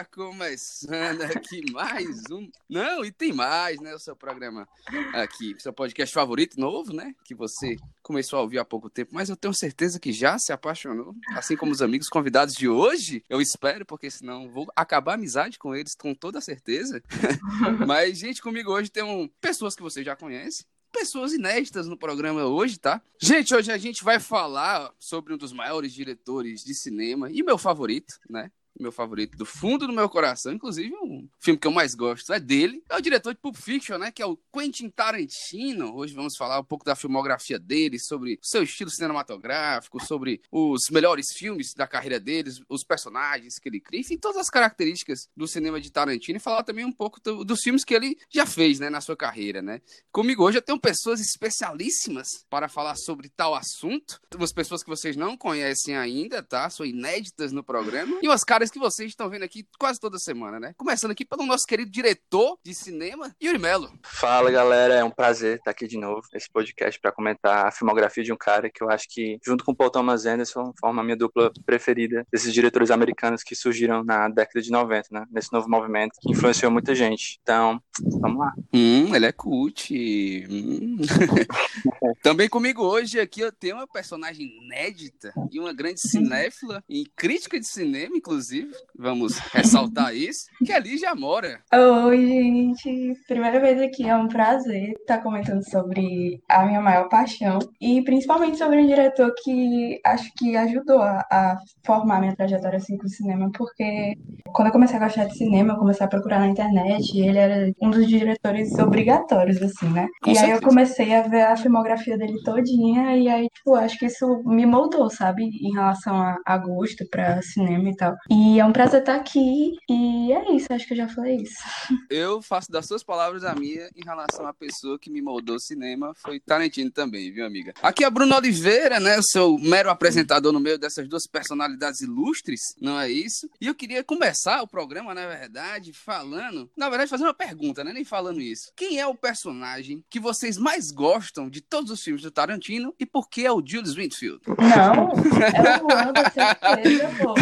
Está começando aqui mais um. Não, e tem mais, né? O seu programa aqui, seu podcast favorito novo, né? Que você começou a ouvir há pouco tempo, mas eu tenho certeza que já se apaixonou, assim como os amigos convidados de hoje. Eu espero, porque senão vou acabar a amizade com eles com toda certeza. mas, gente, comigo hoje tem um... pessoas que você já conhece, pessoas inéditas no programa hoje, tá? Gente, hoje a gente vai falar sobre um dos maiores diretores de cinema e meu favorito, né? Meu favorito do fundo do meu coração, inclusive um filme que eu mais gosto é dele. É o diretor de Pulp Fiction, né, que é o Quentin Tarantino. Hoje vamos falar um pouco da filmografia dele, sobre o seu estilo cinematográfico, sobre os melhores filmes da carreira deles, os personagens que ele cria, enfim, todas as características do cinema de Tarantino e falar também um pouco do, dos filmes que ele já fez, né, na sua carreira, né? Comigo hoje eu tenho pessoas especialíssimas para falar sobre tal assunto, umas pessoas que vocês não conhecem ainda, tá? São inéditas no programa e umas caras que vocês estão vendo aqui quase toda semana, né? Começando aqui pelo nosso querido diretor de cinema, Yuri Melo. Fala, galera. É um prazer estar aqui de novo nesse podcast para comentar a filmografia de um cara que eu acho que, junto com Paul Thomas Anderson, forma a minha dupla preferida desses diretores americanos que surgiram na década de 90, né? Nesse novo movimento que influenciou muita gente. Então, vamos lá. Hum, ele é cult. Hum. Também comigo hoje aqui eu tenho uma personagem inédita e uma grande cinéfila e crítica de cinema, inclusive inclusive, vamos ressaltar isso, que ali já mora. Oi, gente. Primeira vez aqui, é um prazer estar comentando sobre a minha maior paixão e principalmente sobre um diretor que acho que ajudou a, a formar minha trajetória assim com o cinema, porque quando eu comecei a gostar de cinema, eu comecei a procurar na internet e ele era um dos diretores obrigatórios, assim, né? Com e certeza. aí eu comecei a ver a filmografia dele todinha e aí, tipo, acho que isso me moldou, sabe? Em relação a, a gosto pra cinema e tal. E e é um prazer estar aqui. E é isso, acho que eu já falei isso. Eu faço das suas palavras a minha em relação à pessoa que me moldou o cinema. Foi Tarantino também, viu, amiga? Aqui é Bruno Oliveira, né? Eu sou mero apresentador no meio dessas duas personalidades ilustres, não é isso? E eu queria começar o programa, na verdade, falando. Na verdade, fazendo uma pergunta, né? Nem falando isso. Quem é o personagem que vocês mais gostam de todos os filmes do Tarantino e por que é o Julius Winfield? Não, é o Wanda, certeza, pô.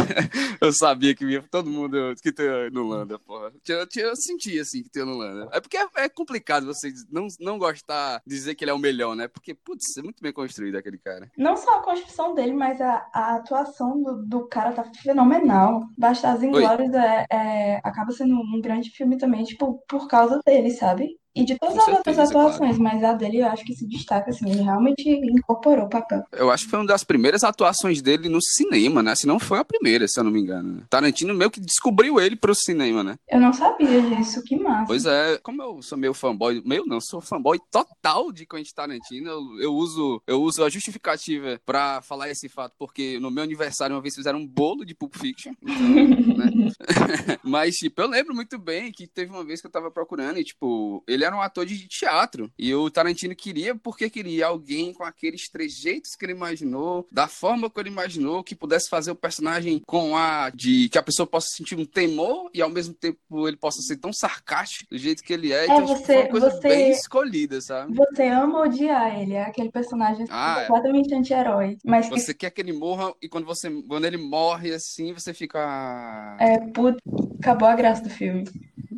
Eu sabia que ia todo mundo que tem no Landa, porra. Eu, eu, senti assim que tem no Landa. É porque é, é, complicado você não, não gostar, dizer que ele é o melhor, né? Porque, putz, é muito bem construído aquele cara. Não só a construção dele, mas a, a atuação do, do cara tá fenomenal. Bastardos Inglórios é, é, acaba sendo um grande filme também, tipo, por causa dele, sabe? E de todas Com as certeza, outras atuações, claro. mas a dele eu acho que se destaca, assim, ele realmente incorporou o papel. Eu acho que foi uma das primeiras atuações dele no cinema, né? Se não foi a primeira, se eu não me engano. Tarantino meio que descobriu ele pro cinema, né? Eu não sabia disso, que massa. Pois é, como eu sou meio fanboy, meio não, sou fanboy total de Quentin Tarantino, eu, eu uso eu uso a justificativa pra falar esse fato, porque no meu aniversário uma vez fizeram um bolo de Pulp Fiction, então, né? Mas, tipo, eu lembro muito bem que teve uma vez que eu tava procurando e, tipo, ele era um ator de teatro. E o Tarantino queria, porque queria alguém com aqueles trejeitos que ele imaginou, da forma que ele imaginou, que pudesse fazer o personagem com a de que a pessoa possa sentir um temor e ao mesmo tempo ele possa ser tão sarcástico do jeito que ele é. é então, você, tipo, uma coisa você, bem escolhida, sabe? Você ama odiar ele, é aquele personagem ah, é. completamente é. anti-herói. Mas você que... quer que ele morra e quando você quando ele morre assim, você fica. É, putz, acabou a graça do filme.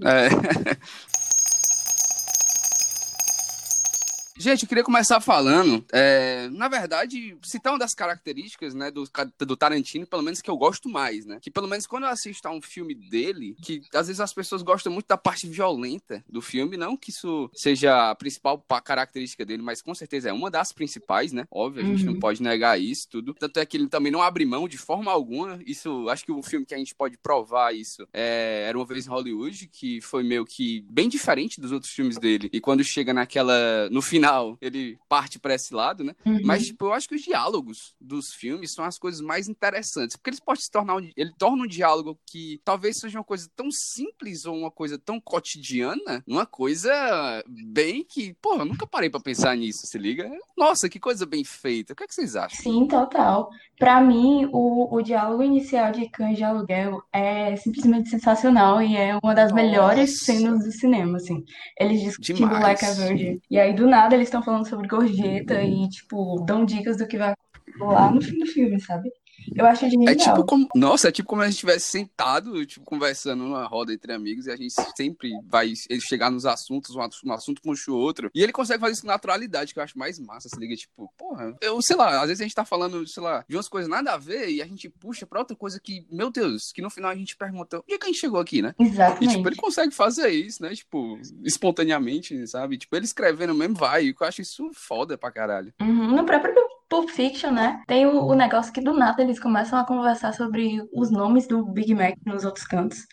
É. Gente, eu queria começar falando, é, na verdade, citar uma das características, né, do, do Tarantino, pelo menos que eu gosto mais, né? Que pelo menos quando eu assisto a um filme dele, que às vezes as pessoas gostam muito da parte violenta do filme, não que isso seja a principal característica dele, mas com certeza é uma das principais, né? Óbvio, a gente uhum. não pode negar isso tudo. Tanto é que ele também não abre mão de forma alguma. Isso, acho que o filme que a gente pode provar isso é, era uma vez em Hollywood, que foi meio que bem diferente dos outros filmes dele. E quando chega naquela, no final ele parte para esse lado, né? Uhum. Mas, tipo, eu acho que os diálogos dos filmes são as coisas mais interessantes. Porque eles podem se tornar. Um, ele torna um diálogo que talvez seja uma coisa tão simples ou uma coisa tão cotidiana, uma coisa bem que, pô, eu nunca parei para pensar nisso, se liga? Nossa, que coisa bem feita. O que, é que vocês acham? Sim, total. Para mim, o, o diálogo inicial de Cães de Aluguel é simplesmente sensacional e é uma das Nossa. melhores cenas do cinema, assim. Eles discutindo Like a Virgin. E aí, do nada, eles estão falando sobre gorjeta e, tipo, dão dicas do que vai lá no fim do filme, sabe? Eu acho genial. É tipo como. Nossa, é tipo como a gente estivesse sentado, tipo, conversando numa roda entre amigos, e a gente sempre vai ele chegar nos assuntos, um assunto, um assunto puxa o outro. E ele consegue fazer isso com naturalidade, que eu acho mais massa. Se liga, tipo, porra, eu sei lá, às vezes a gente tá falando, sei lá, de umas coisas nada a ver, e a gente puxa pra outra coisa que, meu Deus, que no final a gente pergunta, onde é que a gente chegou aqui, né? Exatamente. E, tipo, ele consegue fazer isso, né? Tipo, espontaneamente, sabe? Tipo, ele escrevendo mesmo vai. E eu acho isso foda pra caralho. Uhum. No próprio Pulp Fiction, né? Tem o, o negócio que do nada eles começam a conversar sobre os nomes do Big Mac nos outros cantos.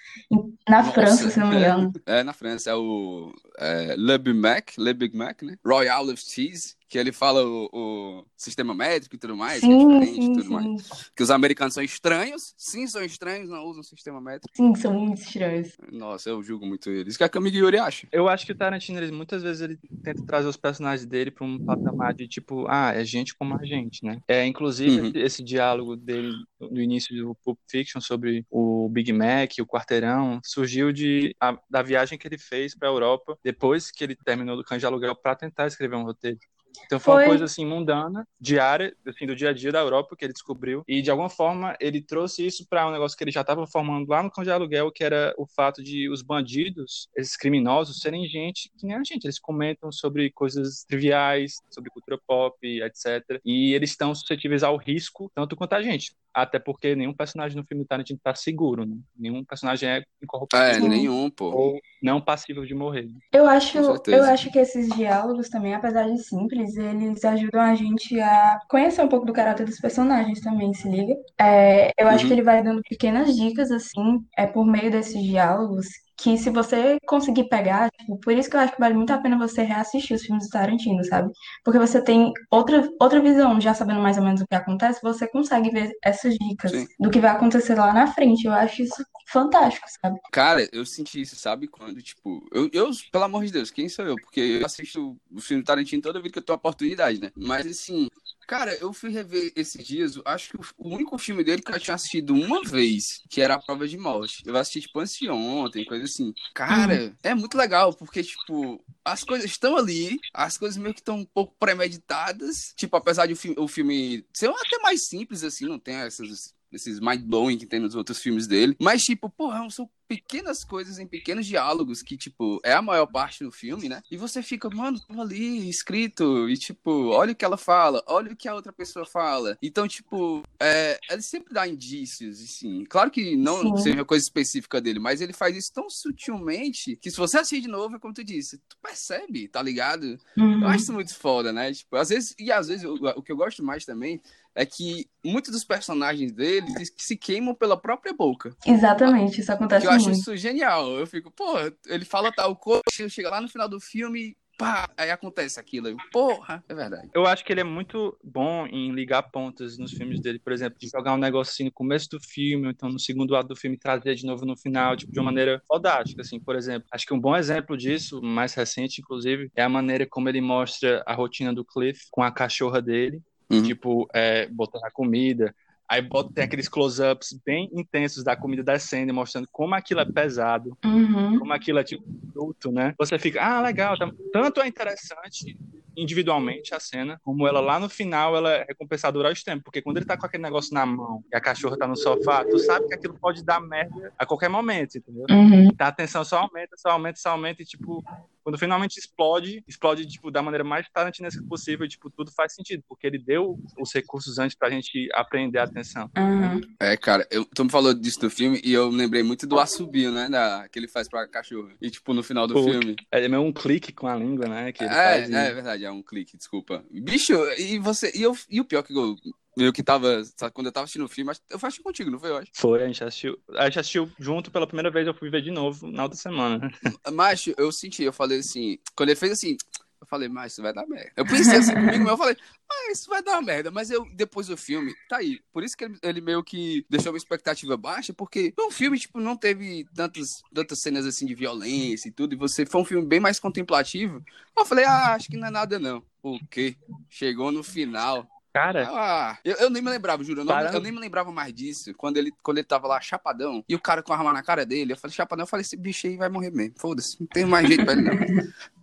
Na Nossa, França, se não me engano. É, na França é o é, Le Big Mac, Le Big Mac, né? Royal with Cheese, que ele fala o, o sistema métrico e tudo mais, que é Sim, diferente e sim, tudo mais. sim. Que os americanos são estranhos, sim, são estranhos, não usam sistema métrico. Sim, são muito estranhos. Nossa, eu julgo muito eles. O que a Camille Yuri acha? Eu acho que o Tarantino, ele, muitas vezes, ele tenta trazer os personagens dele pra um patamar de tipo, ah, é gente como a gente, né? É, inclusive, Uhum. esse, diálogo dele no início do Pulp Fiction sobre o Big Mac, o quarteirão, surgiu de, a- da viagem que ele fez pra Europa depois que ele terminou do Cães de Aluguel pra tentar escrever um roteiro. Então foi uma Foi. coisa assim mundana, diária, assim, do dia a dia da Europa que ele descobriu e de alguma forma ele trouxe isso para um negócio que ele já estava formando lá no Cão de Aluguel, que era o fato de os bandidos, esses criminosos, serem gente que nem a gente. Eles comentam sobre coisas triviais, sobre cultura pop, etc. E eles estão suscetíveis ao risco tanto quanto a gente. Até porque nenhum personagem no filme do Tarantino tá seguro, né? Nenhum personagem é incorruptível É, nenhum, pô. ou não passível de morrer. Eu acho, eu acho que esses diálogos também, apesar de simples, eles ajudam a gente a conhecer um pouco do caráter dos personagens também, se liga? É, eu acho Uhum. que ele vai dando pequenas dicas, assim, é por meio desses diálogos, que se você conseguir pegar, tipo, por isso que eu acho que vale muito a pena você reassistir os filmes do Tarantino, sabe? Porque você tem outra, outra visão, já sabendo mais ou menos o que acontece, você consegue ver essas dicas Sim. do que vai acontecer lá na frente. Eu acho isso fantástico, sabe? Cara, eu senti isso, sabe? Quando, tipo, eu, eu, pelo amor de Deus, quem sou eu? Porque eu assisto o filme do Tarantino toda vez que eu tenho a oportunidade, né? Mas, assim, cara, eu fui rever esses dias, eu acho que o, único filme dele que eu tinha assistido uma vez, que era A Prova de Morte. Eu assisti, tipo, anteontem, coisa assim. Cara, é muito legal, porque, tipo, as coisas estão ali, as coisas meio que estão um pouco premeditadas. Tipo, apesar de o, fi- o filme ser até mais simples, assim, não tem essas esses mind-blowing que tem nos outros filmes dele. Mas, tipo, porra, são pequenas coisas em pequenos diálogos que, tipo, é a maior parte do filme, né? E você fica, mano, tô ali, escrito, e, tipo, olha o que ela fala, olha o que a outra pessoa fala. Então, tipo, é, ele sempre dá indícios, assim. Claro que não Sim. seja coisa específica dele, mas ele faz isso tão sutilmente que se você assistir de novo, é como tu disse, tu percebe, tá ligado? Uhum. Eu acho isso muito foda, né? Tipo, às vezes, e às vezes o, o que eu gosto mais também é que muitos dos personagens dele se queimam pela própria boca. Exatamente, isso Que acontece eu acho muito. isso genial. Eu fico, pô, ele fala tal coisa, chega lá no final do filme, pá, aí acontece aquilo. Eu, porra, é verdade. Eu acho que ele é muito bom em ligar pontas nos filmes dele, por exemplo, de jogar um assim no começo do filme, ou então no segundo ato do filme trazer de novo no final, tipo, de uma maneira fodástica, assim, por exemplo. Acho que um bom exemplo disso, mais recente, inclusive, é a maneira como ele mostra a rotina do Cliff com a cachorra dele, Uhum. tipo, é, botando a comida. Aí bota, tem aqueles close-ups bem intensos da comida descendo, e mostrando como aquilo é pesado, Uhum. como aquilo é tipo bruto, né? Você fica, ah, legal, tá- tanto é interessante individualmente a cena, como ela lá no final ela é recompensadora ao tempo, porque quando ele tá com aquele negócio na mão e a cachorra tá no sofá, tu sabe que aquilo pode dar merda a qualquer momento, entendeu? Uhum. Tá, a tensão só aumenta, só aumenta, só aumenta e tipo, quando finalmente explode, explode tipo da maneira mais tarantinesca possível, e, tipo, tudo faz sentido, porque ele deu os recursos antes pra gente aprender a atenção. Uhum. É, cara, eu, tu me falou disso do filme e eu lembrei muito do assobio, né? Da, que ele faz pra cachorro. E, tipo, no final do Pô, filme. É meio um clique com a língua, né? Que ele É, faz e- é verdade, um clique, desculpa. Bicho, e você. E, eu, e o pior que eu. Eu que tava. sabe, Quando eu tava assistindo o filme, eu assisti contigo, não foi, eu acho? Foi, a gente assistiu. A gente assistiu junto pela primeira vez, eu fui ver de novo na outra semana. Mas eu senti, eu falei assim. Quando ele fez assim. Eu falei, mas isso vai dar merda. Eu pensei assim comigo, mas eu falei, mas isso vai dar merda. Mas eu, depois do filme, tá aí. Por isso que ele, ele meio que deixou minha expectativa baixa, porque o filme, tipo, não teve tantas, tantas cenas assim de violência e tudo. E você foi um filme bem mais contemplativo. Eu falei, ah, acho que não é nada, não. O quê? Chegou no final. Cara, Ah, eu, eu nem me lembrava, juro. Eu, não- eu nem me lembrava mais disso. Quando ele, quando ele tava lá, chapadão, e o cara com a arma na cara dele, eu falei, chapadão, eu falei, esse bicho aí vai morrer mesmo. Foda-se, não tem mais jeito pra ele, não.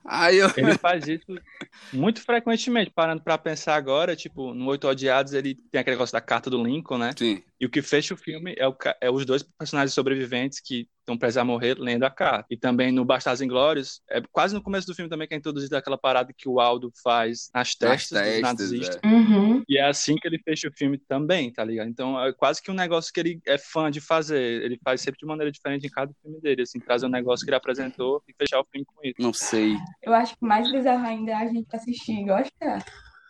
Aí eu... Ele faz isso muito frequentemente, parando para pensar agora, tipo, no Oito Odiados ele tem aquele negócio da carta do Lincoln, né? Sim. E o que fecha o filme é, o, é os dois personagens sobreviventes que estão prestes a morrer lendo a carta. E também no Bastardos Inglórios, é quase no começo do filme também que é introduzido aquela parada que o Aldo faz nas testas, testas dos nazistas. é. Uhum. E é assim que ele fecha o filme também, tá ligado? Então é quase que um negócio que ele é fã de fazer. Ele faz sempre de maneira diferente em cada filme dele, assim, trazer um negócio que ele apresentou e fechar o filme com isso. Não sei. Eu acho que mais bizarro ainda é a gente assistir e gostar.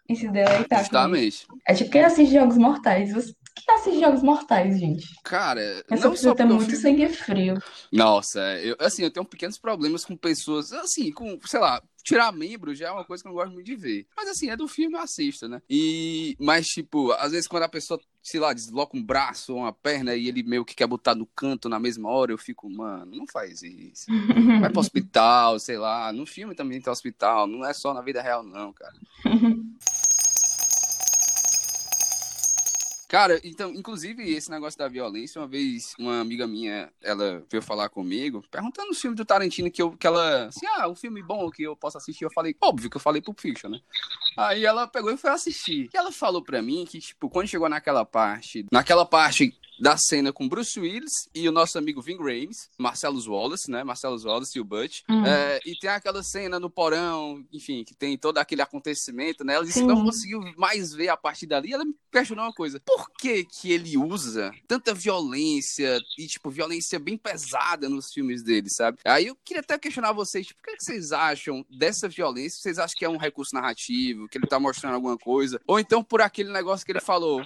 E se deleitar com isso. Justamente. É tipo quem assiste Jogos Mortais. Você- Quem assiste Jogos Mortais, gente? Cara, Essa não precisa só ter muito filme... sangue frio. Nossa, eu, assim, eu tenho pequenos problemas com pessoas, assim, com, sei lá, tirar membro já é uma coisa que eu não gosto muito de ver. Mas assim, é do filme, eu assisto, né? E, mas, tipo, às vezes quando a pessoa, sei lá, desloca um braço ou uma perna e ele meio que quer botar no canto na mesma hora, eu fico, mano, não faz isso. Vai pro hospital, sei lá. No filme também tem hospital, não é só na vida real, não, cara. Cara, então, inclusive, esse negócio da violência, uma vez uma amiga minha, ela veio falar comigo, perguntando o filme do Tarantino que, eu, que ela, assim, ah, um filme bom que eu posso assistir. Eu falei, óbvio que eu falei Pulp Fiction, né? Aí ela pegou e foi assistir. E ela falou pra mim que, tipo, quando chegou naquela parte, naquela parte da cena com Bruce Willis e o nosso amigo Vin Rames, Marcelo Wallace, né? Marcelo Wallace e o Butch. Hum. É, e tem aquela cena no porão, enfim, que tem todo aquele acontecimento, né? Ela disse que Sim. não conseguiu mais ver a partir dali. Ela me questionou uma coisa. Por que que ele usa tanta violência e, tipo, violência bem pesada nos filmes dele, sabe? Aí eu queria até questionar vocês, tipo, o que, é que vocês acham dessa violência? Vocês acham que é um recurso narrativo, que ele tá mostrando alguma coisa? Ou então por aquele negócio que ele falou...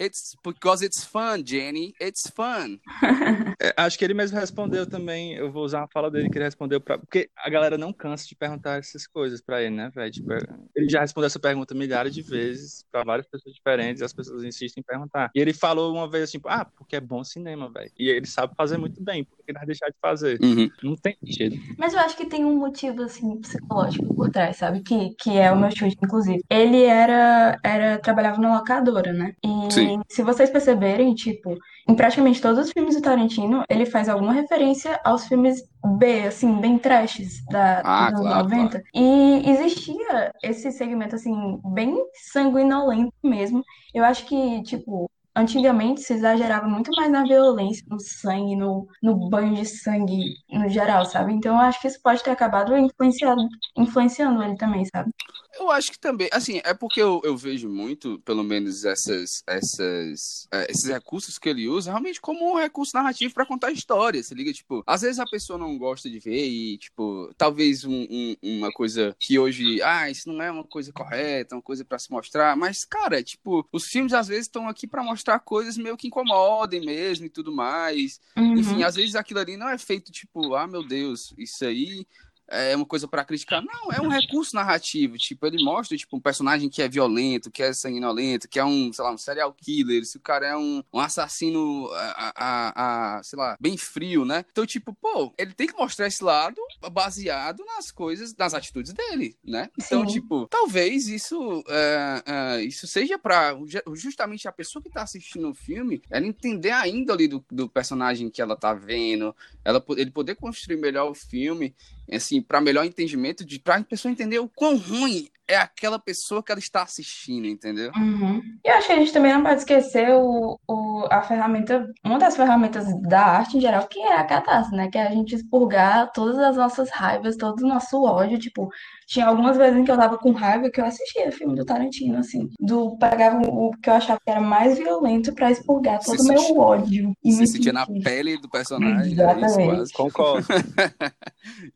It's because it's fun, Jenny. It's fun. É, acho que ele mesmo respondeu também. Eu vou usar uma fala dele que ele respondeu pra. Porque a galera não cansa de perguntar essas coisas pra ele, né, velho? Tipo, ele já respondeu essa pergunta milhares de vezes pra várias pessoas diferentes e as pessoas insistem em perguntar. E ele falou uma vez assim, ah, porque é bom cinema, velho. E ele sabe fazer muito bem, porque ele vai deixar de fazer. Uhum. Não tem jeito. Mas eu acho que tem um motivo, assim, psicológico por trás, sabe? Que, que é o meu chute, inclusive. Ele era, era, trabalhava na locadora, né? E Sim. Se vocês perceberem, tipo, em praticamente todos os filmes do Tarantino, ele faz alguma referência aos filmes B, assim, bem trashes da, Ah, dos claro, 90. E existia esse segmento, assim, bem sanguinolento mesmo. Eu acho que, tipo, antigamente se exagerava muito mais na violência, no sangue, no, no banho de sangue no geral, sabe? Então eu acho que isso pode ter acabado influenciado, influenciando ele também, sabe? Eu acho que também, assim, é porque eu, eu vejo muito, pelo menos, essas, essas, é, esses recursos que ele usa, realmente como um recurso narrativo pra contar história, se liga? Tipo, às vezes a pessoa não gosta de ver e, tipo, talvez um- um- uma coisa que hoje, ah, isso não é uma coisa correta, uma coisa pra se mostrar, mas, cara, tipo, os filmes às vezes estão aqui pra mostrar coisas meio que incomodem mesmo e tudo mais. Uhum. Enfim, às vezes aquilo ali não é feito tipo, ah, meu Deus, isso aí é uma coisa pra criticar. Não, é um recurso narrativo. Tipo, ele mostra tipo um personagem que é violento, que é sanguinolento, que é um, sei lá, um serial killer. Se o cara é um, um assassino, a, a, a- sei lá, bem frio, né? Então, tipo, pô, ele tem que mostrar esse lado baseado nas coisas, nas atitudes dele, né? Então, Sim. tipo, talvez isso, é, é, isso seja pra ju- justamente a pessoa que tá assistindo o filme, ela entender a índole do, do personagem que ela tá vendo, ela, ele poder construir melhor o filme, assim, para melhor entendimento, de pra pessoa entender o quão ruim é aquela pessoa que ela está assistindo, entendeu? Uhum. E eu acho que a gente também não pode esquecer o, o, a ferramenta, uma das ferramentas da arte em geral, que é a catástrofe, né? Que é a gente expurgar todas as nossas raivas, todo o nosso ódio. Tipo, tinha algumas vezes em que eu tava com raiva que eu assistia filme do Tarantino, assim. Do, pegava o que eu achava que era mais violento pra expurgar Se todo o meu sentia- ódio. E Você me sentia na pele do personagem, é isso Exatamente. quase. Concordo.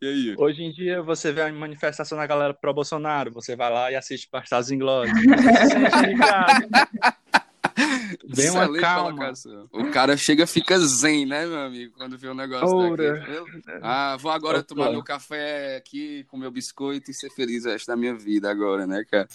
E aí? Hoje em dia você vê a manifestação da galera pro Bolsonaro, você vai lá e assiste Bastardos Inglórios. Bem uma calma. colocação. O cara chega e fica zen, né, meu amigo, quando vê um negócio daquele. Ah, vou agora tomar meu café aqui com meu biscoito e ser feliz o resto da minha vida agora, né, cara?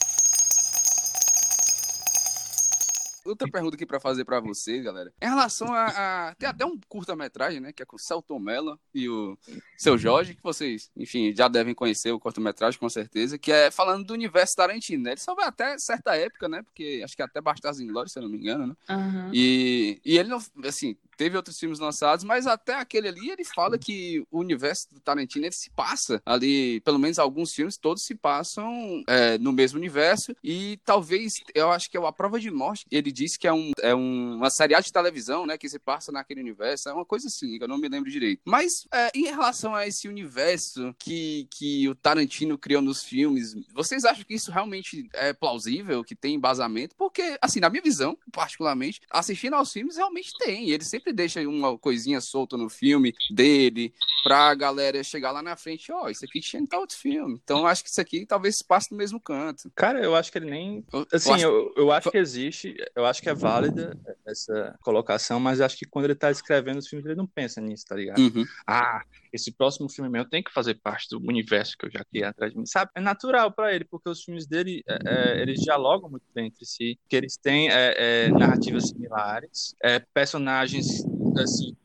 Outra pergunta aqui pra fazer pra vocês, galera. Em relação a, a- Tem até um curta-metragem, né? Que é com o Celton Mello e o seu Jorge, que vocês, enfim, já devem conhecer o curta-metragem, com certeza, que é falando do universo Tarantino, né? Ele só vai até certa época, né? Porque acho que até Bastardos Inglórios, se eu não me engano, né? Uhum. E, e ele não, assim, teve outros filmes lançados, mas até aquele ali ele fala que o universo do Tarantino ele se passa ali, pelo menos alguns filmes, todos se passam é, no mesmo universo. E talvez, eu acho que é a prova de morte. Ele disse que é, um, é um, uma serial de televisão, né? Que se passa naquele universo. É uma coisa assim, que eu não me lembro direito. Mas é, em relação a esse universo que, que o Tarantino criou nos filmes, vocês acham que isso realmente é plausível, que tem embasamento? Porque, assim, na minha visão, particularmente, assistindo aos filmes realmente tem. Ele sempre deixa uma coisinha solta no filme dele pra galera chegar lá na frente, ó, oh, isso aqui tinha em tal outro filme. Então acho que isso aqui talvez passe no mesmo canto. Cara, eu acho que ele nem. Assim, eu acho, eu, eu acho que existe, eu acho que é válida essa colocação, mas acho que quando ele tá escrevendo os filmes, ele não pensa nisso, tá ligado? Uhum. Ah, esse próximo filme meu tem que fazer parte do universo que eu já criei atrás de mim, sabe? É natural para ele, porque os filmes dele, é, é, eles dialogam muito bem entre si, que eles têm é, é narrativas similares, é, personagens, assim,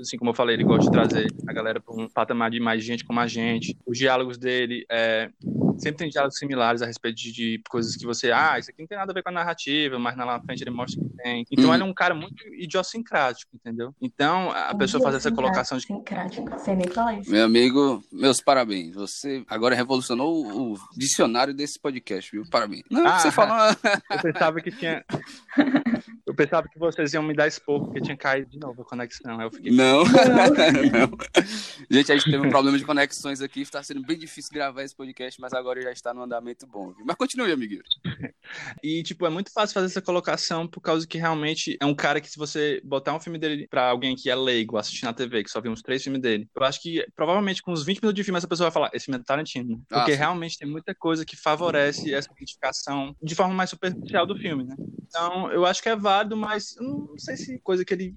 assim como eu falei, ele gosta de trazer a galera para um patamar de mais gente como a gente. Os diálogos dele é, sempre tem diálogos similares a respeito de, de, coisas que você, ah, isso aqui não tem nada a ver com a narrativa, mas lá na frente ele mostra que tem. Então uhum. ele é um cara muito idiosincrático, entendeu? Então a pessoa faz essa colocação de. Idiosincrático, sem nem falar isso. Meu amigo, meus parabéns. Você agora revolucionou o dicionário desse podcast, viu? Parabéns. Não, ah, você falou. eu pensava que tinha. Eu pensava que vocês iam me dar expor, porque tinha caído de novo a conexão. Eu fiquei... Não, não. Gente, a gente teve um problema de conexões aqui, está sendo bem difícil gravar esse podcast, mas agora já está no andamento bom. Viu? Mas continue, amiguinho. E, tipo, é muito fácil fazer essa colocação por causa que realmente é um cara que, se você botar um filme dele pra alguém que é leigo, assistir na TV, que só viu uns três filmes dele, eu acho que provavelmente com uns 20 minutos de filme essa pessoa vai falar: esse filme é Tarantino. Porque ah, realmente tem muita coisa que favorece essa identificação de forma mais superficial do filme, né? Então, eu acho que é válido mas não sei se coisa que ele.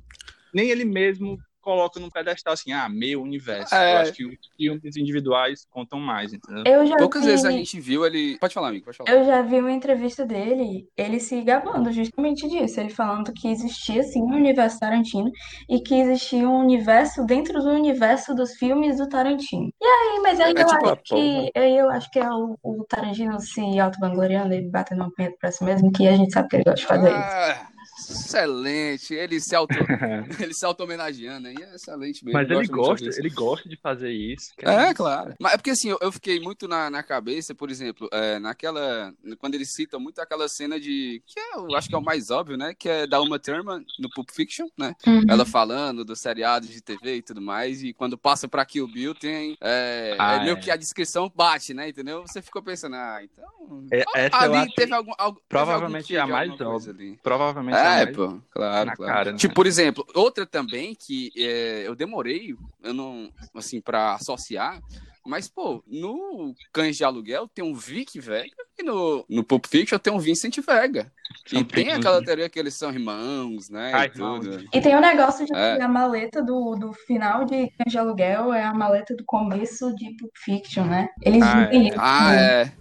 Nem ele mesmo coloca num pedestal assim, ah, meu universo. É... Eu acho que os filmes individuais contam mais, entendeu? Poucas vi... vezes a gente viu ele. Pode falar, amigo, pode falar. Eu já vi uma entrevista dele, ele se gabando justamente disso. Ele falando que existia, sim, um universo Tarantino e que existia um universo dentro do universo dos filmes do Tarantino. E aí, mas aí é, eu, tipo acho que, aí eu acho que é o, o Tarantino se auto-vangloriando e batendo um punheta pra si mesmo, que a gente sabe que ele gosta de fazer ah... isso. Excelente. Ele se auto, ele se auto homenageando aí, é excelente mesmo. Mas ele gosta, ele gosta de fazer isso. É, claro. Mas é porque assim, eu, fiquei muito na, na cabeça, por exemplo, é, naquela quando ele cita muito aquela cena de que é, eu acho que é o mais óbvio, né, que é da Uma Thurman no Pulp Fiction, né? Uhum. Ela falando dos seriados de TV e tudo mais e quando passa para Kill Bill tem é, ah, é meio é. que a descrição bate, né, entendeu? Você ficou pensando, ah, então é, ali teve algum, algum provavelmente teve algum a mais óbvia. Provavelmente é, é, pô, claro, claro. Cara, né? Tipo, por exemplo, outra também que é, eu demorei, eu não, assim, pra associar, mas, pô, no Cães de Aluguel tem um Vic Vega e no, no Pulp Fiction tem um Vincent Vega. São e tem aquela teoria que eles são irmãos, né? Ai, e, tudo. e tem o um negócio de é. que a maleta do, do final de Cães de Aluguel é a maleta do começo de Pulp Fiction, né? Eles ah, é. Ah, é.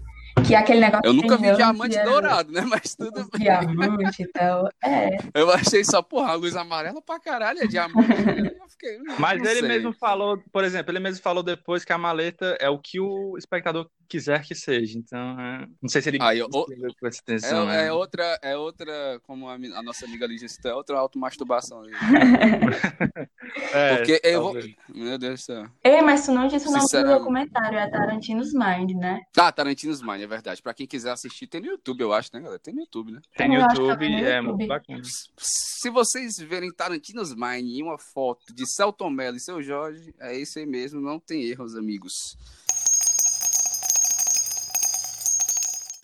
Que é aquele negócio Eu nunca vi diamante era... dourado, né? Mas tudo bem. Diamante e tal. É. Eu achei só, porra, a luz amarela pra caralho é diamante. fiquei, Mas ele sei. mesmo falou, por exemplo, ele mesmo falou depois que a maleta é o que o espectador quiser que seja. Então, é... não sei se ele ah, eu, o... atenção, é, né? é, outra, é outra, como a, a nossa amiga Lígia citou, é outra automasturbação. é, Porque eu vou... Meu Deus do céu. Ei, mas tu não disse o nome do documentário, é Tarantino's Mind, né? Ah, Tarantino's Mind, é verdade. Pra quem quiser assistir, tem no YouTube, eu acho, né, galera? Tem no YouTube, né? Tem no YouTube, é muito bacana. Se vocês verem Tarantino's Mind em uma foto de Celton Mello e seu Jorge, é isso aí mesmo, não tem erros, amigos.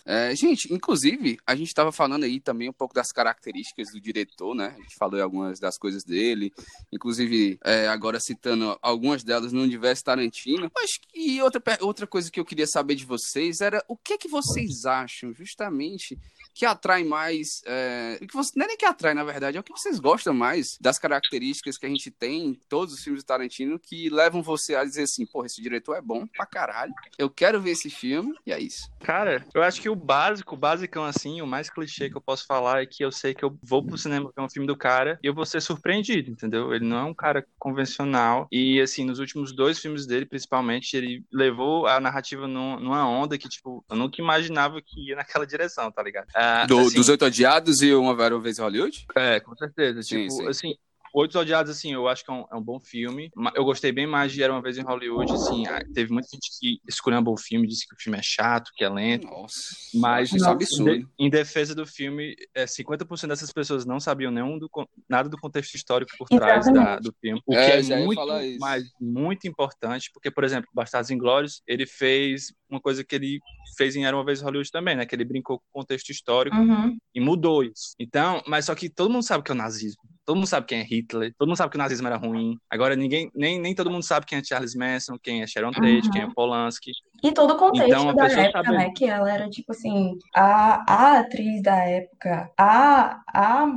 É, gente, inclusive, a gente estava falando aí também um pouco das características do diretor, né? A gente falou algumas das coisas dele, inclusive é, agora citando algumas delas no universo Tarantino. Mas que outra, outra coisa que eu queria saber de vocês era o que que vocês acham justamente que atrai mais. É, que você, não é nem que atrai, na verdade, é o que vocês gostam mais das características que a gente tem em todos os filmes do Tarantino que levam você a dizer assim, porra, esse diretor é bom pra caralho. Eu quero ver esse filme, e é isso. Cara, eu acho que o básico, o basicão assim, o mais clichê que eu posso falar é que eu sei que eu vou pro cinema ver um filme do cara e eu vou ser surpreendido, entendeu? Ele não é um cara convencional. E assim, nos últimos dois filmes dele, principalmente, ele levou a narrativa numa onda que, tipo, eu nunca imaginava que ia naquela direção, tá ligado? Do, assim, dos Oito Odiados e Uma Vez em Hollywood? É, com certeza. Sim, tipo, sim. assim, Oito Odiados, assim, eu acho que é um, é um, bom filme. Eu gostei bem mais de Era Uma Vez em Hollywood, assim, teve muita gente que escolheu um filme, disse que o filme é chato, que é lento. Nossa, mas isso é absurdo. Em, defesa do filme, é, 50% dessas pessoas não sabiam nenhum do, nada do contexto histórico por trás da, do filme. O é, que é, muito, mas muito importante, porque, por exemplo, Bastardos Inglórios, ele fez uma coisa que ele fez em Era Uma Vez em Hollywood também, né? Que ele brincou com o contexto histórico uhum. e mudou isso. Então, mas só que todo mundo sabe que é o nazismo. Todo mundo sabe quem é Hitler, todo mundo sabe que o nazismo era ruim. Agora, ninguém, nem, nem todo mundo sabe quem é Charles Manson, quem é Sharon Tate, uhum. quem é Polanski. E todo o contexto então, da época, sabe... né? Que ela era, tipo assim, a, a atriz da época, a, a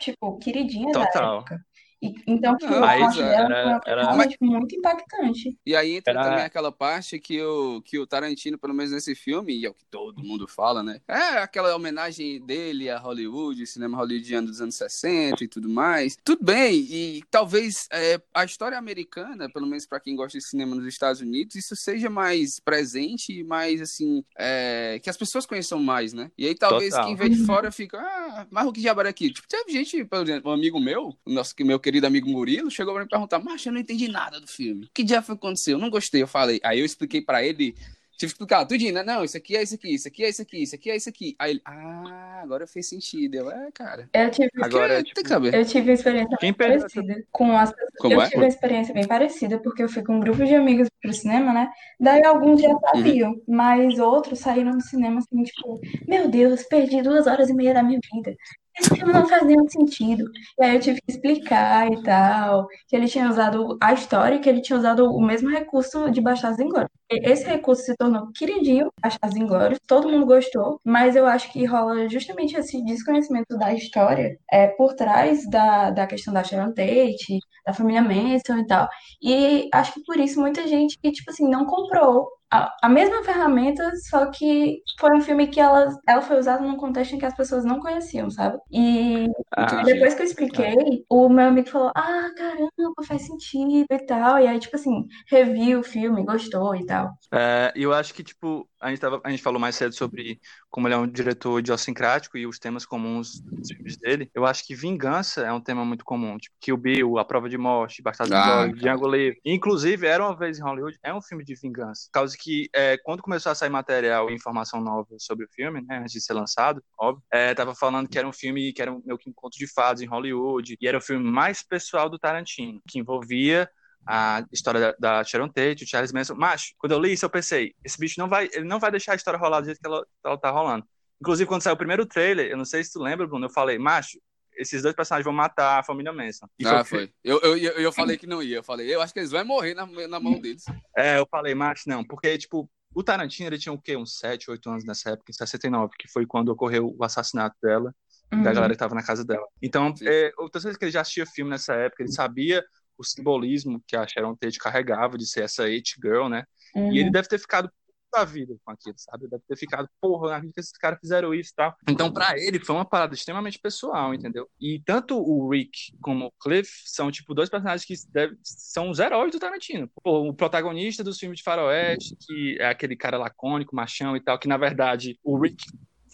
tipo, queridinha Total. da época. E, então, tipo, não, a morte dela era, foi era... muito impactante. E aí entra era... também aquela parte que o, que o Tarantino, pelo menos nesse filme, e é o que todo mundo fala, né? É aquela homenagem dele a Hollywood, cinema hollywoodiano dos anos 60 e tudo mais. Tudo bem, e talvez é, a história americana, pelo menos para quem gosta de cinema nos Estados Unidos, isso seja mais presente e mais, assim, é, que as pessoas conheçam mais, né? E aí talvez Total. quem vê de fora fica, ah, mas o que diabo era aqui? Tipo, teve gente, por exemplo, um amigo meu, nosso, meu querido amigo Murilo, chegou pra me perguntar, mas eu não entendi nada do filme. O que dia foi aconteceu? Eu não gostei. Eu falei. Aí eu expliquei para ele Tive que explicar tudinho, né? Não, isso aqui é isso aqui, isso aqui é isso aqui, isso aqui é isso aqui. Aí ele, ah, agora fez sentido. Eu, é, cara. Eu tive, agora, tipo, tem que saber. Eu tive uma experiência Quem parecida com as Como Eu é? tive uma experiência bem parecida, porque eu fui com um grupo de amigos pro cinema, né? Daí alguns já sabiam, uhum. mas outros saíram do cinema assim, tipo, meu Deus, perdi duas horas e meia da minha vida esse filme não faz nenhum sentido. E aí eu tive que explicar e tal, que ele tinha usado a história, que ele tinha usado o mesmo recurso de Bastardos Inglórios. Esse recurso se tornou queridinho, Bastardos Inglórios, todo mundo gostou, mas eu acho que rola justamente esse desconhecimento da história é, por trás da, da questão da Sharon Tate, da família Manson e tal. E acho que por isso muita gente, tipo assim, não comprou a, a, mesma ferramenta, só que foi um filme que ela, ela foi usada num contexto em que as pessoas não conheciam, sabe? E ah, depois que eu expliquei, ah. o meu amigo falou: Ah, caramba, faz sentido e tal. E aí, tipo assim, reviu o filme, gostou e tal. É, eu acho que, tipo, a gente, tava, a gente falou mais cedo sobre como ele é um diretor idiosincrático e os temas comuns dos filmes dele. Eu acho que vingança é um tema muito comum. Tipo, Kill Bill, A Prova de Morte, Bastardos ah, Inglórios, Django Livre. Inclusive, Era Uma Vez em Hollywood é um filme de vingança. Causa que, é, quando começou a sair material e informação nova sobre o filme, né, antes de ser lançado, óbvio, é, tava falando que era um filme que era um, meio que um conto de fadas em Hollywood, e era o filme mais pessoal do Tarantino, que envolvia a história da, da Sharon Tate, o Charles Manson. Mas, quando eu li isso, eu pensei, esse bicho não vai, ele não vai deixar a história rolar do jeito que ela, ela tá rolando. Inclusive, quando saiu o primeiro trailer, eu não sei se tu lembra, Bruno, eu falei, macho, esses dois personagens vão matar a família Manson. E ah, foi. foi. Eu, eu, eu, eu falei que não ia. Eu falei, eu acho que eles vão morrer na, na mão deles. É, eu falei, macho, não, porque, tipo, o Tarantino, ele tinha o quê? Uns 7, 8 anos nessa época, em 69, que foi quando ocorreu o assassinato dela, uhum. da galera que tava na casa dela. Então, é, eu tenho certeza que ele já assistia filme nessa época, ele sabia o simbolismo que a Sharon Tate carregava de ser essa it girl, né? Uhum. E ele deve ter ficado da vida com aquilo, sabe? Deve ter ficado, porra, acredito que esses caras fizeram isso e tal. Então, para ele, foi uma parada extremamente pessoal, entendeu? E tanto o Rick como o Cliff são, tipo, dois personagens que deve, são os heróis do Tarantino. Pô, o protagonista dos filmes de faroeste, que é aquele cara lacônico, machão e tal, que, na verdade, o Rick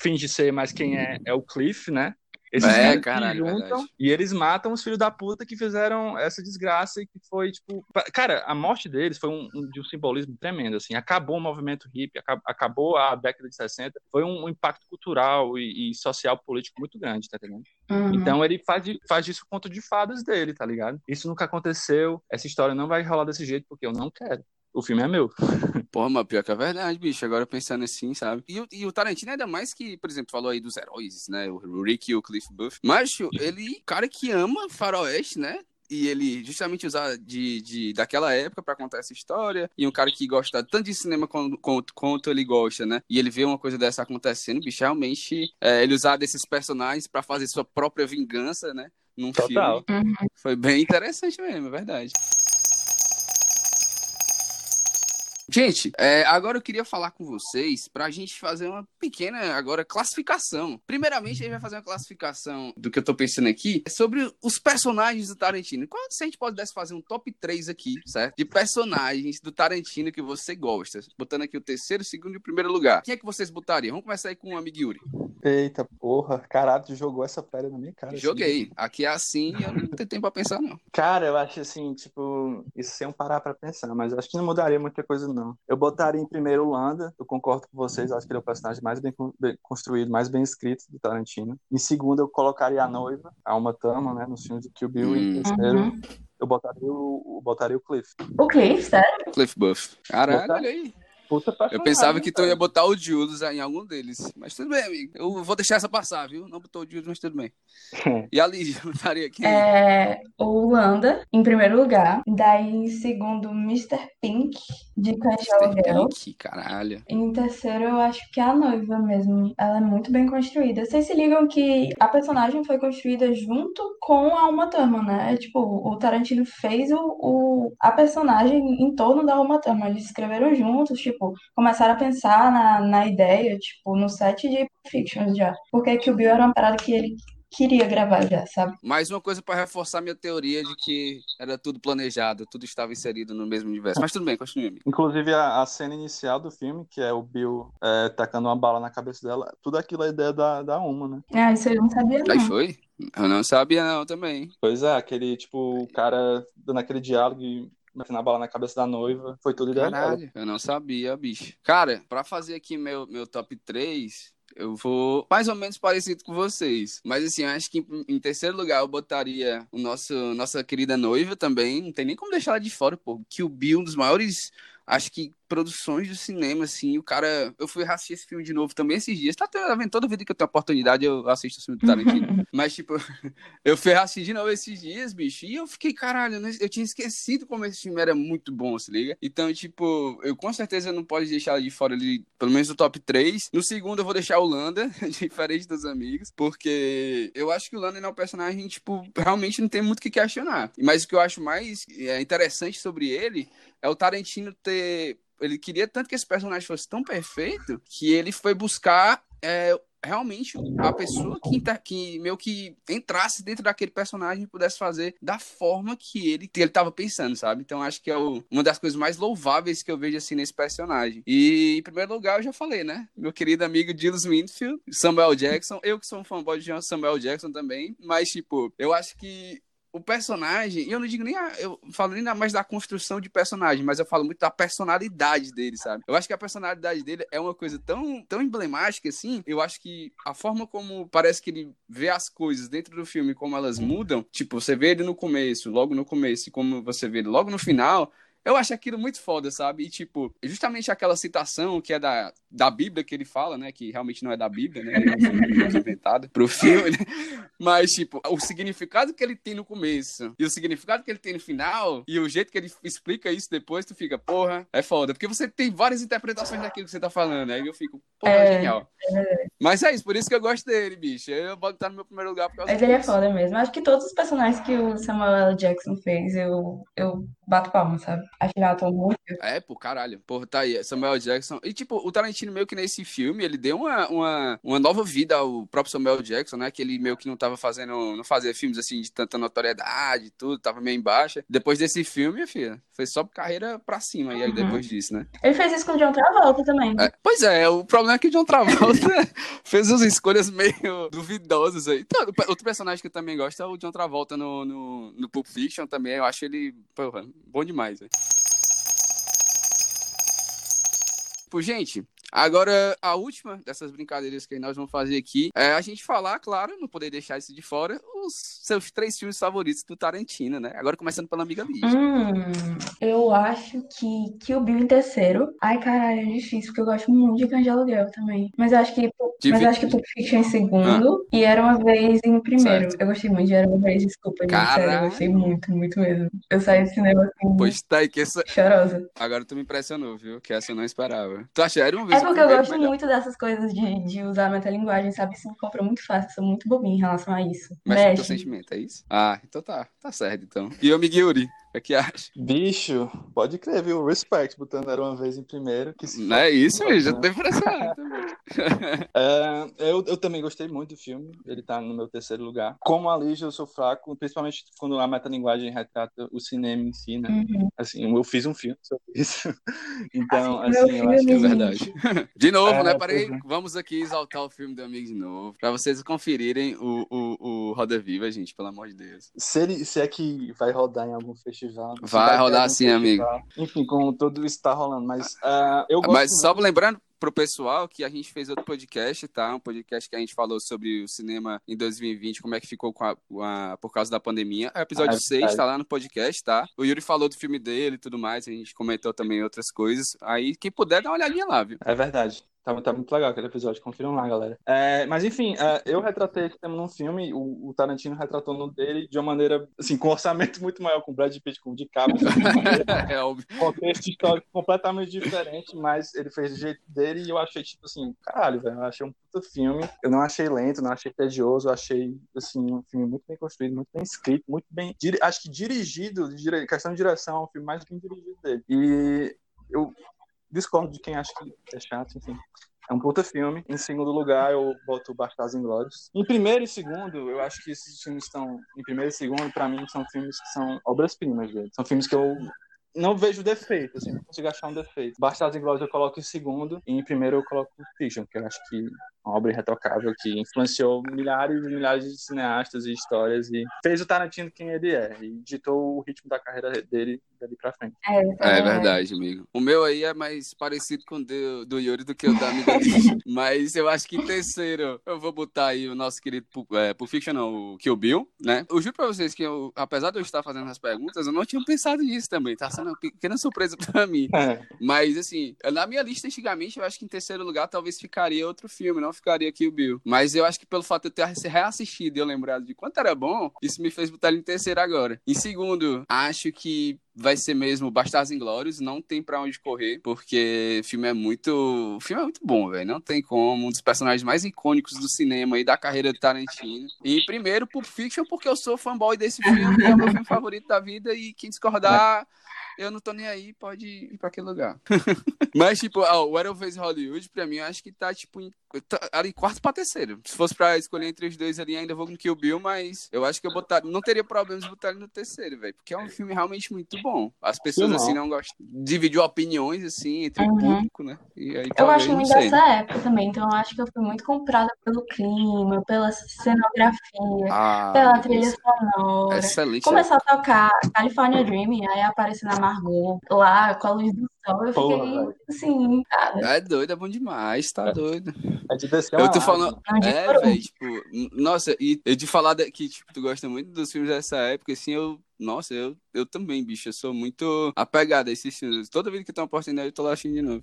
finge ser, mas quem é é o Cliff, né? Esses é, caralho, juntam e eles matam os filhos da puta que fizeram essa desgraça e que foi, tipo. Cara, a morte deles foi um, um de um simbolismo tremendo, assim. Acabou o movimento hippie, acabou a década de 60. Foi um, um impacto cultural e, e, social político muito grande, tá entendendo? Uhum. Então ele faz, faz disso conto de fadas dele, tá ligado? Isso nunca aconteceu, essa história não vai rolar desse jeito porque eu não quero o filme é meu. Porra, mas pior que é verdade, bicho. Agora pensando assim, sabe? E, e, o Tarantino, ainda mais que, por exemplo, falou aí dos heróis, né? O Rick e o Cliff Buff. Mas, ele, cara que ama faroeste, né? e ele justamente usar de, de daquela época para contar essa história e um cara que gosta tanto de cinema quanto, quanto, quanto, ele gosta, né? E ele vê uma coisa dessa acontecendo, bicho, realmente é, ele usar desses personagens para fazer sua própria vingança, né? Num Total. filme. Uhum. Foi bem interessante mesmo, é verdade. Gente, é, agora eu queria falar com vocês para a gente fazer uma pequena agora classificação. Primeiramente, a gente vai fazer uma classificação do que eu tô pensando aqui sobre os personagens do Tarantino. Qual se a gente pudesse fazer um top 3 aqui, certo? De personagens do Tarantino que você gosta. Botando aqui o terceiro, segundo e o primeiro lugar. Quem é que vocês botariam? Vamos começar aí com o amigo Yuri. Eita porra, caralho, tu jogou essa pedra na minha cara. Joguei. Assim. Aqui é assim e eu não tenho tempo pra pensar, não. Cara, eu acho assim, tipo, isso sem parar pra pensar, mas acho que não mudaria muita coisa, não. Eu botaria em primeiro o Landa, eu concordo com vocês, acho que ele é o personagem mais bem, bem construído, mais bem escrito do Tarantino. Em segundo, eu colocaria a noiva, a Uma Thurman, né, nos filmes do Kill Bill. Hum. E em terceiro, uhum. eu botaria o, botaria o Cliff. O Cliff, sério? Cliff Buff. Caralho, olha aí. Puta Eu pensava que tu ia botar o Julius em algum deles. Mas tudo bem, amigo. Eu vou deixar essa passar, viu? Não botou o Julius, mas tudo bem. e a Lígia, botaria aqui? É, o Landa, em primeiro lugar. Daí, em segundo, Mr. Pink, de Cães de Aluguel. Pink, caralho. Em terceiro, eu acho que é a noiva mesmo. Ela é muito bem construída. Vocês se ligam que a personagem foi construída junto com a Uma Thurman, né? Tipo, o Tarantino fez o, o, a personagem em torno da Uma Thurman. Eles escreveram juntos, tipo, tipo, começaram a pensar na, na ideia, tipo, no set de Fictions já. Porque que o Bill era uma parada que ele queria gravar já, sabe? Mais uma coisa para reforçar minha teoria de que era tudo planejado, tudo estava inserido no mesmo universo. Mas tudo bem, continue. Inclusive a, a, cena inicial do filme, que é o Bill é, tacando uma bala na cabeça dela, tudo aquilo é ideia da, da Uma, né? Ah, isso eu não sabia não. Aí foi? Eu não sabia não também. Pois é, aquele, tipo, o cara dando aquele diálogo e metendo a bala na cabeça da noiva. Foi tudo ideia Caralho, eu não sabia, bicho. Cara, pra fazer aqui meu, meu top 3, eu vou mais ou menos parecido com vocês. Mas assim, eu acho que em, em, terceiro lugar eu botaria o nosso nossa querida noiva também. Não tem nem como deixar ela de fora, pô. Que o Bill, um dos maiores acho que produções do cinema, assim, o cara. Eu fui assistir esse filme de novo também esses dias. Tá, tá vendo? Toda vida que eu tenho oportunidade, eu assisto o filme do Tarantino. Mas, tipo, eu fui assistir de novo esses dias, bicho, e eu fiquei, caralho, eu tinha esquecido como esse filme era muito bom, se liga? Então, tipo, eu com certeza não posso deixar de fora ali, pelo menos do top 3. No segundo, eu vou deixar o Landa, diferente dos amigos, porque eu acho que o Landa é um personagem, tipo, realmente não tem muito o que questionar. Mas o que eu acho mais é, interessante sobre ele é o Tarantino ter. Ele queria tanto que esse personagem fosse tão perfeito que ele foi buscar é, realmente a pessoa que, que meio que entrasse dentro daquele personagem e pudesse fazer da forma que ele que ele estava pensando, sabe? Então acho que é o, uma das coisas mais louváveis que eu vejo assim nesse personagem. E em primeiro lugar eu já falei, né? Meu querido amigo Dillis Winfield, Samuel Jackson, eu que sou um fanboy de Samuel Jackson também, mas tipo, eu acho que o personagem, e eu não digo nem a, eu falo nem mais da construção de personagem, mas eu falo muito da personalidade dele, sabe? Eu acho que a personalidade dele é uma coisa tão, tão emblemática assim. Eu acho que a forma como parece que ele vê as coisas dentro do filme, como elas mudam, tipo, você vê ele no começo, logo no começo, e como você vê ele logo no final, eu acho aquilo muito foda, sabe? E, tipo, justamente aquela citação que é da, da Bíblia que ele fala, né? Que realmente não é da Bíblia, né? É inventado pro filme, né? Mas, tipo, o significado que ele tem no começo e o significado que ele tem no final e o jeito que ele explica isso depois, tu fica, porra, é foda. Porque você tem várias interpretações daquilo que você tá falando, aí eu fico, porra, é, genial. É Mas é isso, por isso que eu gosto dele, bicho. Eu vou estar no meu primeiro lugar por causa Mas ele é foda mesmo. Acho que todos os personagens que o Samuel L. Jackson fez, eu, eu bato palma, sabe? Acho que já muito. É, pô, caralho. Porra, tá aí. Samuel Jackson. E, tipo, o Tarantino meio que nesse filme, ele deu uma, uma, uma nova vida ao próprio Samuel Jackson, né? Que ele meio que não tava fazendo, não fazia filmes assim de tanta notoriedade e tudo, tava meio em baixa. Depois desse filme, filha, foi só carreira pra cima. E aí uhum. depois disso, né? Ele fez isso com o John Travolta também. É, pois é, o problema é que o John Travolta fez umas escolhas meio duvidosas aí. Então, outro personagem que eu também gosto é o John Travolta no, no, no Pulp Fiction também. Eu acho ele, porra, bom demais, velho. Tipo, gente, Agora, a última dessas brincadeiras que nós vamos fazer aqui é a gente falar, claro, não poder deixar isso de fora, os seus três filmes favoritos do Tarantino, né? Agora começando pela amiga Lígia. Hum, eu acho que que o Bill em terceiro. Ai, caralho, é difícil, porque eu gosto muito de Cães de Aluguel também. Mas eu acho que, mas acho que Pulp Fiction em segundo ah. e Era Uma Vez em primeiro. Certo. Eu gostei muito de Era Uma Vez, desculpa, gente, sério, eu gostei muito, muito mesmo. Eu saí do cinema assim, pois tá, aí que essa... chorosa. Agora tu me impressionou, viu? Que essa eu não esperava. Tu acha Era Uma Vez porque eu gosto melhor. muito dessas coisas de, de usar a metalinguagem, sabe? Isso me compra muito fácil, sou muito bobinha em relação a isso. Mexe, Mexe. com teu sentimento, é isso? Ah, então tá. Tá certo, então. E o Miguel O que acha? Bicho, pode crer, viu? Respect, botando Era Uma Vez em primeiro. Que Não é isso, já tô impressionado é, eu, eu também gostei muito do filme, ele tá no meu terceiro lugar. Como a Lígia, eu sou fraco, principalmente quando a metalinguagem retrata o cinema em si, né? Uhum. Assim, eu fiz um filme sobre isso. Então, Assim, assim, meu eu acho que É verdade. De novo, É, né? Pois é. vamos aqui exaltar o filme do amigo de novo. Pra vocês conferirem o, o, o Roda Viva, gente, pelo amor de Deus. Se, ele, se é que vai rodar em algum festival. Vai rodar sim, amigo. Enfim, com tudo isso tá rolando. Mas ah, eu gosto Mas muito. só lembrando pro pessoal que a gente fez outro podcast, tá? Um podcast que a gente falou sobre o cinema em 2020, como é que ficou a, a- por causa da pandemia. É o episódio Ah, é 6, verdade. tá lá no podcast, tá? O Yuri falou do filme dele e tudo mais, a gente comentou também outras coisas. Aí, quem puder, dá uma olhadinha lá, viu? É verdade. Tá, tá muito legal aquele episódio, confiram lá, galera. É, mas enfim, é, eu retratei esse tema num filme, o, o Tarantino retratou no dele de uma maneira, assim, com um orçamento muito maior, com Brad Pitt, com o DiCaprio, é óbvio. contexto histórico completamente diferente, mas ele fez do jeito dele e eu achei, tipo assim, caralho, velho, eu achei um puta filme. Eu não achei lento, não achei tedioso, eu achei, assim, um filme muito bem construído, muito bem escrito, muito bem, acho que dirigido, questão de direção, é um filme mais bem dirigido dele. E eu discordo de quem acha que é chato, enfim. É um puta filme. Em segundo lugar, eu boto Bastardos Inglórios. Em primeiro e segundo, eu acho que esses filmes estão... Em primeiro e segundo, pra mim, são filmes que são obras-primas dele. São filmes que eu não vejo defeito, assim, não consigo achar um defeito. Bastardos Inglórios eu coloco em segundo, e em primeiro eu coloco Fiction, que eu acho que uma obra irretocável que influenciou milhares e milhares de cineastas e histórias e fez o Tarantino quem ele é, e ditou o ritmo da carreira dele dali pra frente. É verdade, amigo. O meu aí é mais parecido com o do, do Yuri do que o da amiga. Mas eu acho que em terceiro eu vou botar aí o nosso querido Pulp- é, Pulp Fiction, não, o Kill Bill, né? Eu juro pra vocês que eu, apesar de eu estar fazendo as perguntas, eu não tinha pensado nisso também. Tá sendo uma pequena surpresa pra mim. É, Mas, assim, na minha lista, antigamente, eu acho que em terceiro lugar talvez ficaria outro filme, não ficaria Kill Bill. Mas eu acho que pelo fato de eu ter reassistido e eu lembrado de quanto era bom, isso me fez botar ele em terceiro agora. Em segundo, acho que vai ser mesmo Bastardos Inglórios, não tem pra onde correr, porque o filme é muito, o filme é muito bom, velho, não tem como, um dos personagens mais icônicos do cinema e da carreira de Tarantino. E primeiro, Pulp Fiction, porque eu sou fanboy desse filme, é o meu filme favorito da vida e quem discordar, eu não tô nem aí, pode ir pra aquele lugar. Mas, tipo, ó, o Aerofase Hollywood, pra mim, eu acho que tá, tipo, em, tá ali quarto pra terceiro. Se fosse pra escolher entre os dois ali, ainda vou com Kill Bill, mas eu acho que eu botar, não teria problemas de botar ele no terceiro, velho. Porque é um filme realmente muito bom. As pessoas, assim, não gostam. Dividiu opiniões, assim, entre o Uhum. público, né? E aí, Eu não muito dessa época também, então eu acho que eu fui muito comprada pelo clima, pela cenografia, Ah, pela trilha sonora. excelente. Começou a tocar California Dreaming, aí apareceu na Margot lá com a luz do sol. Eu Porra, fiquei velho. assim, cara, É doido, é bom demais, tá doido. é de descer Eu tô falando. É, velho, tipo, nossa, e eu de falar que, tipo, tu gosta muito dos filmes dessa época, assim, eu. Nossa, eu, eu também, bicho, eu sou muito apegado a esses filmes. Toda vez que tem uma oportunidade, eu tô lá assistindo de novo.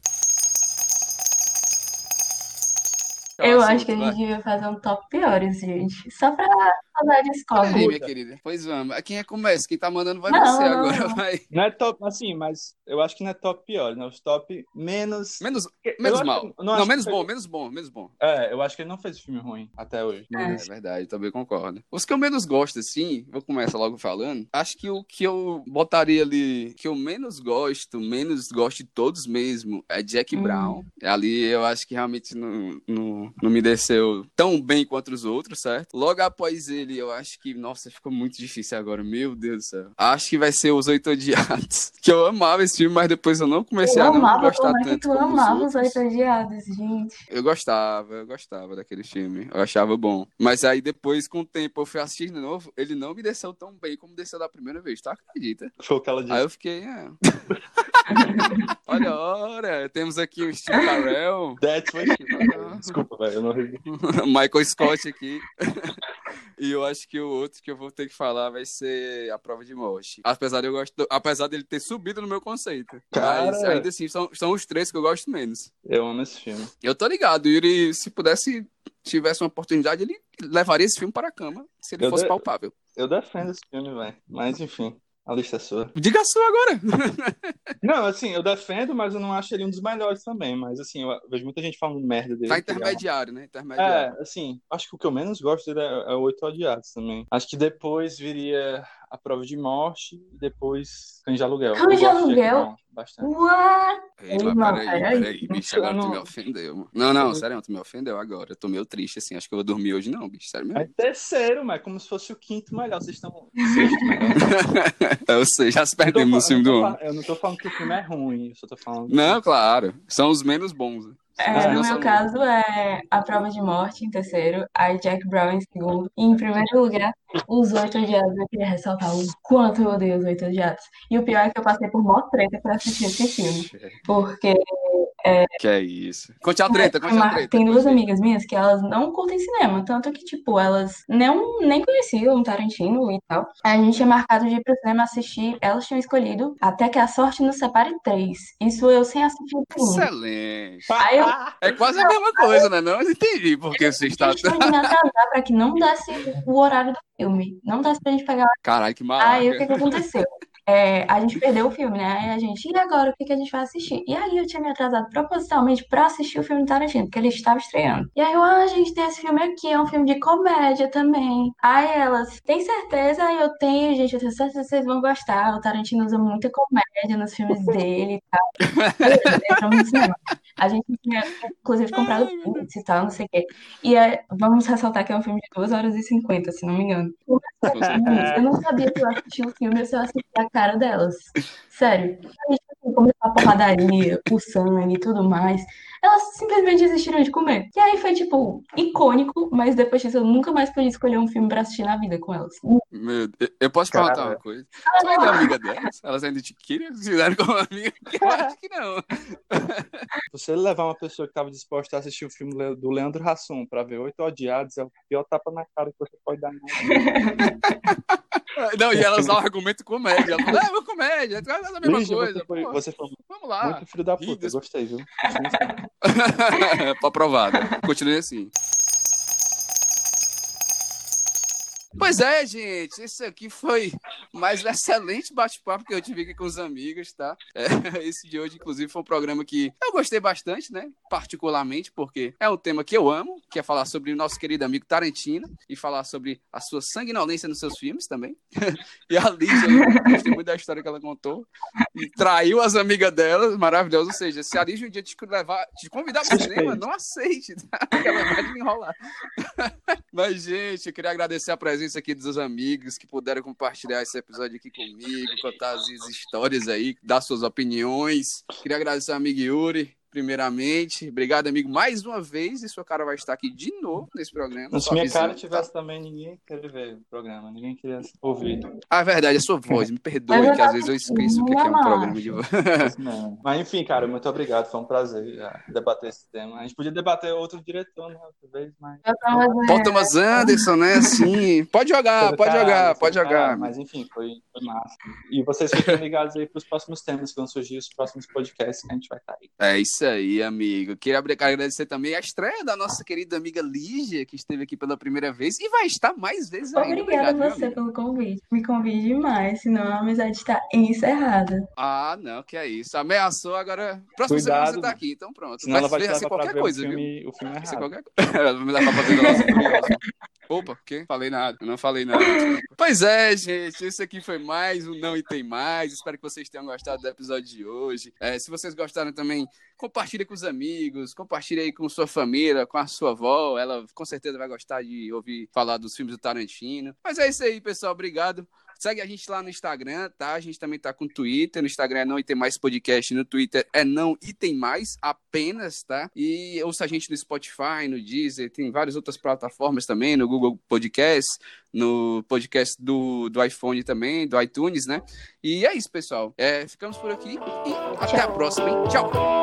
Eu Assunto, acho que a vai. gente devia fazer um top piores, gente. Só pra fazer de escola. Olha aí, minha querida. Pois vamos. Quem é que começa? Quem tá mandando vai Não, você não, agora, não. vai. Não é top, assim, mas eu acho que não é top pior, né? Os top menos. Menos, menos mal. Não, menos foi- bom, menos bom, menos bom. É, eu acho que ele não fez filme ruim até hoje. É. É verdade, também concordo. Os que eu menos gosto, assim, vou começar logo falando. Acho que o que eu botaria ali, que eu menos gosto, menos gosto de todos mesmo, é Jack Hum. Brown. Ali eu acho que realmente não, não, não me desceu tão bem quanto os outros, certo? Logo após ele, eu acho que, nossa, ficou muito difícil agora, meu Deus do céu. Acho que vai ser Os Oito Odiados. Que eu amava esse filme, mas depois eu não comecei Eu a não amava, gostar como é tanto tu como amava os. Oito Odiados, gente? Eu gostava, eu gostava daquele filme. Eu achava bom. Mas aí depois, com o tempo, eu fui assistir de novo. Ele não me desceu tão bem como desceu da primeira vez, tu acredita? Foi o que ela disse. Aí eu fiquei, é. Olha, ora, temos aqui o Steve Carell, That's what she- Desculpa, velho, eu não ri. Michael Scott aqui. E eu acho que o outro que eu vou ter que falar vai ser A Prova de Morte. Apesar de eu gosto, apesar dele ter subido no meu conceito. Mas Cara. ainda assim, são, são os três que eu gosto menos. Eu amo esse filme. Eu tô ligado, Yuri, se pudesse, tivesse uma oportunidade, ele levaria esse filme para a cama, se ele Eu fosse de- palpável. Eu defendo esse filme, velho. Mas enfim, a lista é sua. Diga a sua agora. Não, assim, eu defendo, mas eu não acho ele um dos melhores também. Mas assim, eu vejo muita gente falando merda dele. Tá que ele é uma- intermediário, né? Intermediário. É, assim, acho que o que eu menos gosto dele é, é o Oito Odiados também. Acho que depois viria A Prova de Morte e depois Cães de Aluguel. Cães de Aluguel? Bastante. What? Ei, mas Irmão, peraí, peraí. peraí, bicho, agora tu me Não. ofendeu, mano. Não, não, sério, tu me ofendeu agora. Eu tô meio triste, assim. Acho que eu vou dormir hoje, não, bicho. Sério É mesmo. terceiro, mas é como se fosse o quinto melhor. Vocês estão sexto melhor. eu sei, já se perdemos no filme do não fa- eu não tô falando que o filme é ruim, eu só tô falando. Não, claro. São os menos bons. É, no meu caso é A Prova de Morte em terceiro, aí Jack Brown em segundo. E em primeiro lugar, Os Oito Odiados. Eu queria ressaltar o quanto eu odeio Os Oito Odiados. E o pior é que eu passei por mó treta pra assistir esse filme. Porque Que é isso. Conte a treta, conte a treta. tem duas amigas minhas que elas não curtem cinema. Tanto que, tipo, elas não, nem conheciam Tarantino e tal. A gente tinha marcado de ir pro cinema assistir. Elas tinham escolhido Até que a Sorte nos separe três. Isso eu sem assistir o segundo. Excelente. Aí eu É quase a mesma coisa, né? Não Eu entendi porque você está. gente tinha que atrasar pra que não desse o horário do filme. Não desse pra gente pegar. Caralho, que Aí o que que aconteceu? É, a gente perdeu o filme, né? Aí a gente, e agora? O que que a gente vai assistir? E aí eu tinha me atrasado propositalmente pra assistir o filme do Tarantino, porque ele estava estreando. E aí eu, ah, gente, tem esse filme aqui, é um filme de comédia também. Aí elas, tem certeza? Aí eu tenho, gente, eu tenho certeza que vocês vão gostar. O Tarantino usa muita comédia nos filmes dele e tal. Beleza, cinema. A gente tinha, inclusive, comprado pizza e tal, não sei o quê. E é, vamos ressaltar que é um filme de 2 horas e 50, se não me engano. Eu não sabia se eu assistia o filme eu assistia a cara delas. Sério. Aí, tipo, começou a porradaria, o sangue e tudo mais. Elas simplesmente desistiram de comer. E aí foi, tipo, icônico, mas depois disso eu nunca mais pude escolher um filme pra assistir na vida com elas. Meu Deus. Eu posso Cara. perguntar uma coisa? Tu ainda é amiga delas? Elas ainda te queriam? Se fizeram como amiga? Eu acho que não. Você levar uma pessoa que estava disposta a assistir o filme do Leandro Hassum pra ver Oito Odiados é o pior tapa na cara que você pode dar. Não, e elas dão argumento comédia. Ela fala, é, uma comédia, é a mesma Lígia, coisa. você foi, você foi Vamos lá. muito filho da puta, Ridas. gostei, viu? Aprovado. Continue assim. Pois é, gente, esse aqui foi mais um excelente bate-papo que eu tive aqui com os amigos, tá? É, esse de hoje, inclusive, foi um programa que eu gostei bastante, né? Particularmente, porque é um tema que eu amo, que é falar sobre o nosso querido amigo Tarantino e falar sobre a sua sanguinolência nos seus filmes também. e a Lígia, eu gostei muito da história que ela contou. E traiu as amigas dela, maravilhoso. Ou seja, se a Lígia um dia te levar, te convidar para o cinema, não aceite, tá? Porque ela vai te enrolar. Mas, gente, eu queria agradecer a presença aqui dos amigos que puderam compartilhar esse episódio aqui comigo, contar as histórias aí, dar suas opiniões. Queria agradecer ao amigo Yuri, primeiramente. Obrigado, amigo, mais uma vez. E sua cara vai estar aqui de novo nesse programa. Se minha cara tivesse também, ninguém queria ver o programa, ninguém queria ouvir. Ah, é verdade, a sua voz. Me perdoe, que às vezes eu esqueço o que é que é um programa de voz. Mas enfim, cara, muito obrigado. Foi um prazer já, debater esse tema. A gente podia debater outro diretor, né? Outra vez, mas. Paul Thomas Anderson, né? Assim. Pode jogar, pode Caralho, jogar, pode caralho, jogar. Mas enfim, foi, foi massa. E vocês fiquem ligados aí pros próximos temas que vão surgir, os próximos podcasts que a gente vai estar aí. É isso aí, amigo. Queria agradecer também a estreia da nossa querida amiga Lígia, que esteve aqui pela primeira vez e vai estar mais vezes ainda. Obrigada a você pelo convite. Me convide demais, senão a amizade está encerrada. Ah, não, que é isso. Ameaçou, agora. Próxima Cuidado, semana você tá aqui, então pronto. Senão ela vai ser qualquer coisa, o, viu? filme, o filme Vai ser errado. qualquer coisa. Vai me levar pra fazer e Furiosos. Opa, quê? Falei nada. Eu não falei nada. Pois é, gente. Esse aqui foi mais um Não e Tem Mais. Espero que vocês tenham gostado do episódio de hoje. É, se vocês gostaram também, compartilhe com os amigos, compartilhe aí com sua família, com a sua avó. Ela com certeza vai gostar de ouvir falar dos filmes do Tarantino. Mas é isso aí, pessoal. Obrigado. Segue a gente lá no Instagram, tá? A gente também tá com Twitter. No Instagram é Não e Tem Mais Podcast. No Twitter é Não e Tem Mais apenas, tá? E ouça a gente no Spotify, no Deezer. Tem várias outras plataformas também, no Google Podcast, no podcast do, do iPhone também, do iTunes, né? E é isso, pessoal. É, ficamos por aqui e até a próxima, hein? Tchau!